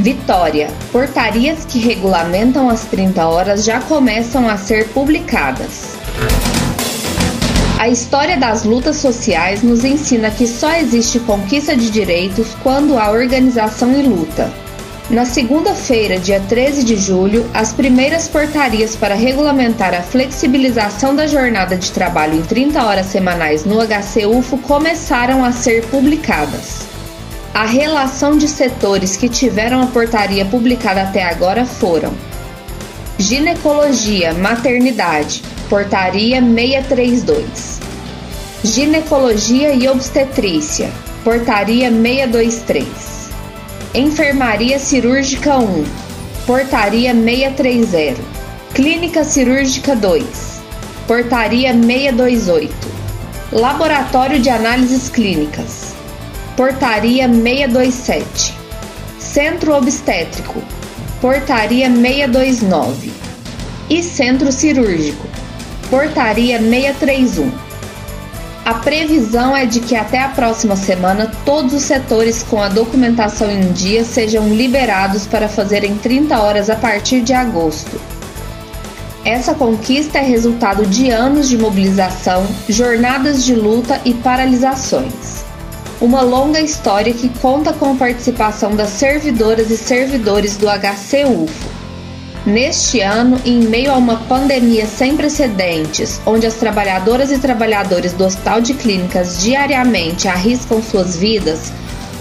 Vitória. Portarias que regulamentam as 30 horas já começam a ser publicadas. A história das lutas sociais nos ensina que só existe conquista de direitos quando há organização e luta. Na segunda-feira, dia 13 de julho, as primeiras portarias para regulamentar a flexibilização da jornada de trabalho em 30 horas semanais no HCUFO começaram a ser publicadas. A relação de setores que tiveram a portaria publicada até agora foram: Ginecologia, Maternidade, Portaria 632. Ginecologia e Obstetrícia, Portaria 623. Enfermaria Cirúrgica 1, Portaria 630. Clínica Cirúrgica 2, Portaria 628. Laboratório de Análises Clínicas, Portaria 627. Centro Obstétrico, Portaria 629. E Centro Cirúrgico, Portaria 631. A previsão é de que até a próxima semana todos os setores com a documentação em dia sejam liberados para fazerem 30 horas a partir de agosto. Essa conquista é resultado de anos de mobilização, jornadas de luta e paralisações uma longa história que conta com a participação das servidoras e servidores do HCUFO. Neste ano, em meio a uma pandemia sem precedentes, onde as trabalhadoras e trabalhadores do Hospital de Clínicas diariamente arriscam suas vidas,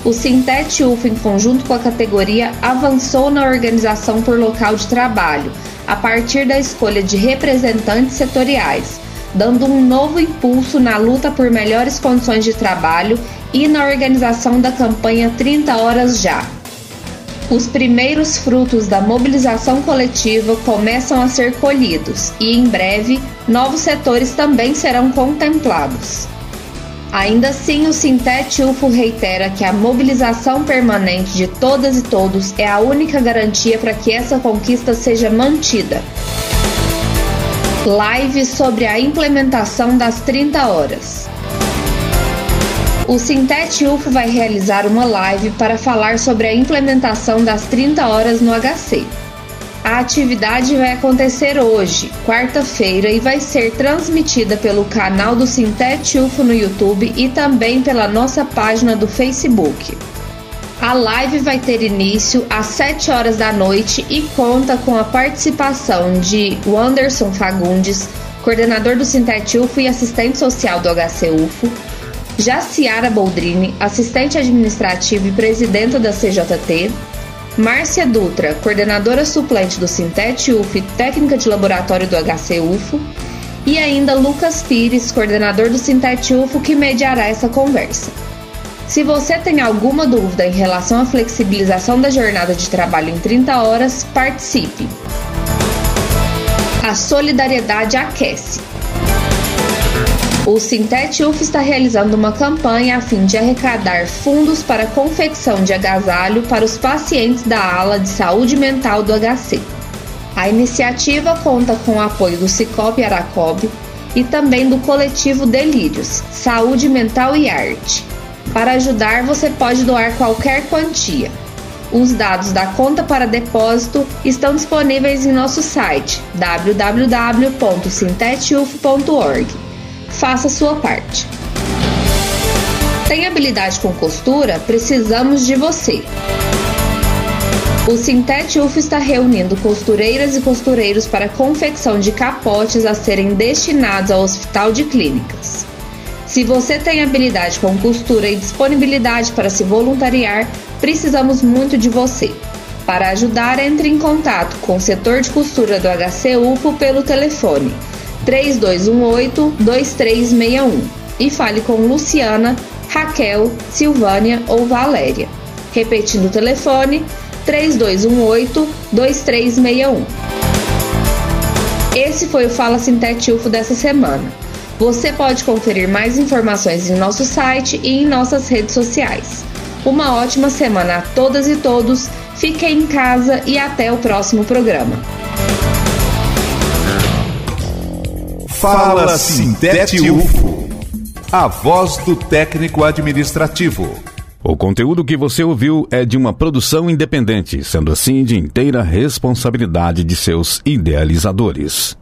o Sintete UFO, em conjunto com a categoria, avançou na organização por local de trabalho, a partir da escolha de representantes setoriais, dando um novo impulso na luta por melhores condições de trabalho e na organização da campanha 30 Horas Já. Os primeiros frutos da mobilização coletiva começam a ser colhidos e, em breve, novos setores também serão contemplados. Ainda assim, o Sintete UFO reitera que a mobilização permanente de todas e todos é a única garantia para que essa conquista seja mantida. Live sobre a implementação das 30 horas o Sintete UFO vai realizar uma live para falar sobre a implementação das 30 horas no HC. A atividade vai acontecer hoje, quarta-feira, e vai ser transmitida pelo canal do Sintete UFO no YouTube e também pela nossa página do Facebook. A live vai ter início às 7 horas da noite e conta com a participação de Wanderson Fagundes, coordenador do Sintete UFO e assistente social do HC UFO, Jaciara Boldrini, assistente administrativa e presidenta da CJT, Márcia Dutra, coordenadora suplente do Sintete UF e técnica de laboratório do HC UFO, e ainda Lucas Pires, coordenador do Sintete UFO, que mediará essa conversa. Se você tem alguma dúvida em relação à flexibilização da jornada de trabalho em 30 horas, participe. A solidariedade aquece. O Sintete UF está realizando uma campanha a fim de arrecadar fundos para a confecção de agasalho para os pacientes da ala de saúde mental do HC. A iniciativa conta com o apoio do Cicobi Aracob e também do coletivo Delírios, Saúde Mental e Arte. Para ajudar, você pode doar qualquer quantia. Os dados da conta para depósito estão disponíveis em nosso site www.sintetufo.org faça sua parte. Tem habilidade com costura? Precisamos de você. O Sintete UF está reunindo costureiras e costureiros para confecção de capotes a serem destinados ao Hospital de Clínicas. Se você tem habilidade com costura e disponibilidade para se voluntariar, precisamos muito de você. Para ajudar, entre em contato com o setor de costura do HC UFO pelo telefone 3218-2361 e fale com Luciana, Raquel, Silvânia ou Valéria. Repetindo o telefone 3218-2361. Esse foi o Fala Sintete UFO dessa semana. Você pode conferir mais informações em nosso site e em nossas redes sociais. Uma ótima semana a todas e todos. Fiquem em casa e até o próximo programa. Fala Sintete UFO, a voz do técnico administrativo. O conteúdo que você ouviu é de uma produção independente, sendo assim de inteira responsabilidade de seus idealizadores.